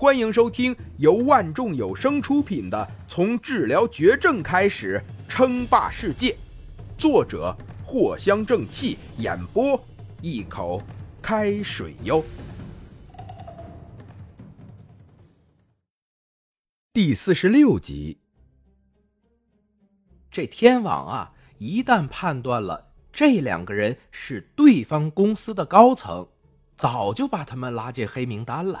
欢迎收听由万众有声出品的《从治疗绝症开始称霸世界》，作者藿香正气，演播一口开水哟。第四十六集，这天网啊，一旦判断了这两个人是对方公司的高层，早就把他们拉进黑名单了。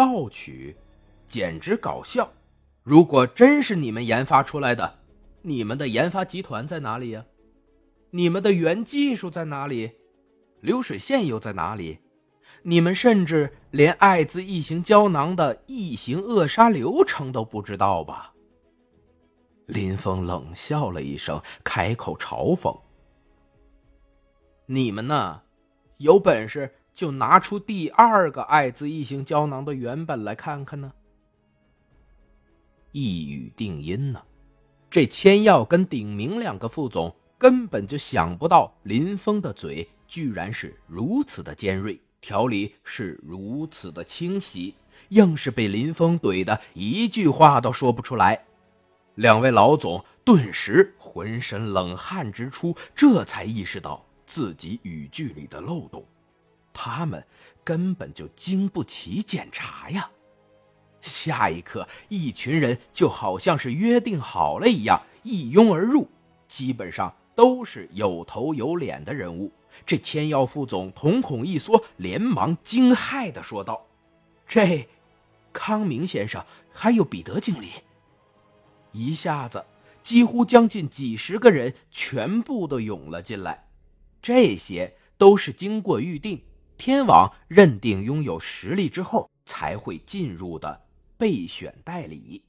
盗取，简直搞笑！如果真是你们研发出来的，你们的研发集团在哪里呀？你们的原技术在哪里？流水线又在哪里？你们甚至连艾滋异形胶囊的异形扼杀流程都不知道吧？林峰冷笑了一声，开口嘲讽：“你们呢？有本事！”就拿出第二个艾滋异形胶囊的原本来看看呢。一语定音呢，这千耀跟鼎明两个副总根本就想不到林峰的嘴居然是如此的尖锐，条理是如此的清晰，硬是被林峰怼的一句话都说不出来。两位老总顿时浑身冷汗直出，这才意识到自己语句里的漏洞。他们根本就经不起检查呀！下一刻，一群人就好像是约定好了一样，一拥而入，基本上都是有头有脸的人物。这千耀副总瞳孔一缩，连忙惊骇的说道：“这，康明先生，还有彼得经理。”一下子，几乎将近几十个人全部都涌了进来，这些都是经过预定。天网认定拥有实力之后才会进入的备选代理，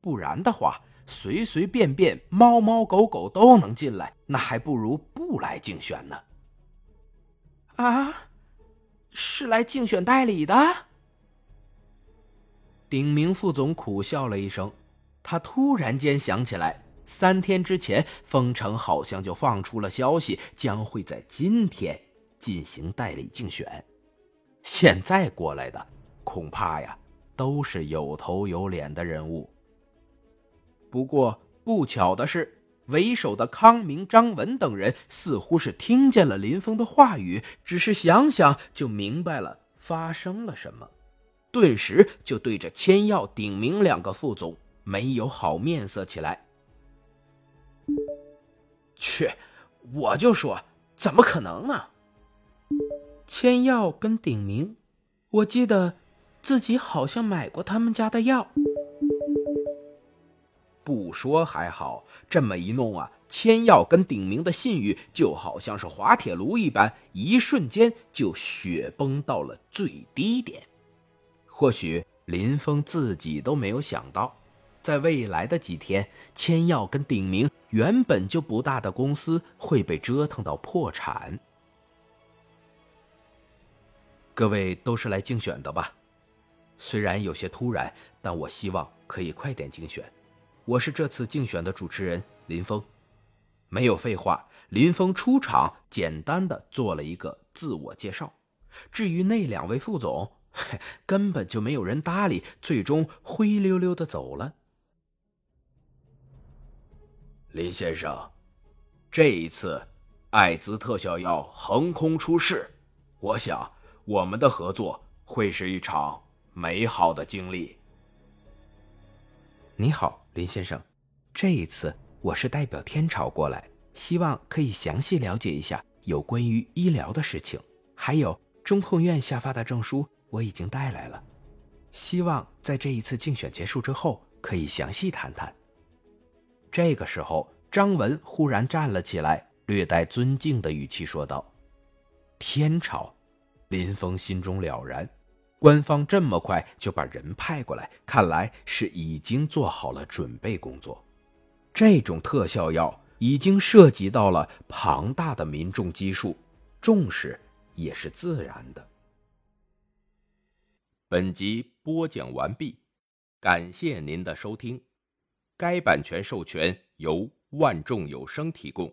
不然的话，随随便便猫猫狗狗都能进来，那还不如不来竞选呢。啊，是来竞选代理的？鼎明副总苦笑了一声，他突然间想起来，三天之前，丰城好像就放出了消息，将会在今天。进行代理竞选，现在过来的恐怕呀都是有头有脸的人物。不过不巧的是，为首的康明、张文等人似乎是听见了林峰的话语，只是想想就明白了发生了什么，顿时就对着千耀、鼎明两个副总没有好面色起来。去，我就说，怎么可能呢？千药跟鼎明，我记得自己好像买过他们家的药。不说还好，这么一弄啊，千药跟鼎明的信誉就好像是滑铁卢一般，一瞬间就雪崩到了最低点。或许林峰自己都没有想到，在未来的几天，千药跟鼎明原本就不大的公司会被折腾到破产。各位都是来竞选的吧？虽然有些突然，但我希望可以快点竞选。我是这次竞选的主持人林峰。没有废话，林峰出场，简单的做了一个自我介绍。至于那两位副总，根本就没有人搭理，最终灰溜溜的走了。林先生，这一次艾滋特效药横空出世，我想。我们的合作会是一场美好的经历。你好，林先生，这一次我是代表天朝过来，希望可以详细了解一下有关于医疗的事情，还有中控院下发的证书我已经带来了，希望在这一次竞选结束之后可以详细谈谈。这个时候，张文忽然站了起来，略带尊敬的语气说道：“天朝。”林峰心中了然，官方这么快就把人派过来，看来是已经做好了准备工作。这种特效药已经涉及到了庞大的民众基数，重视也是自然的。本集播讲完毕，感谢您的收听。该版权授权由万众有声提供。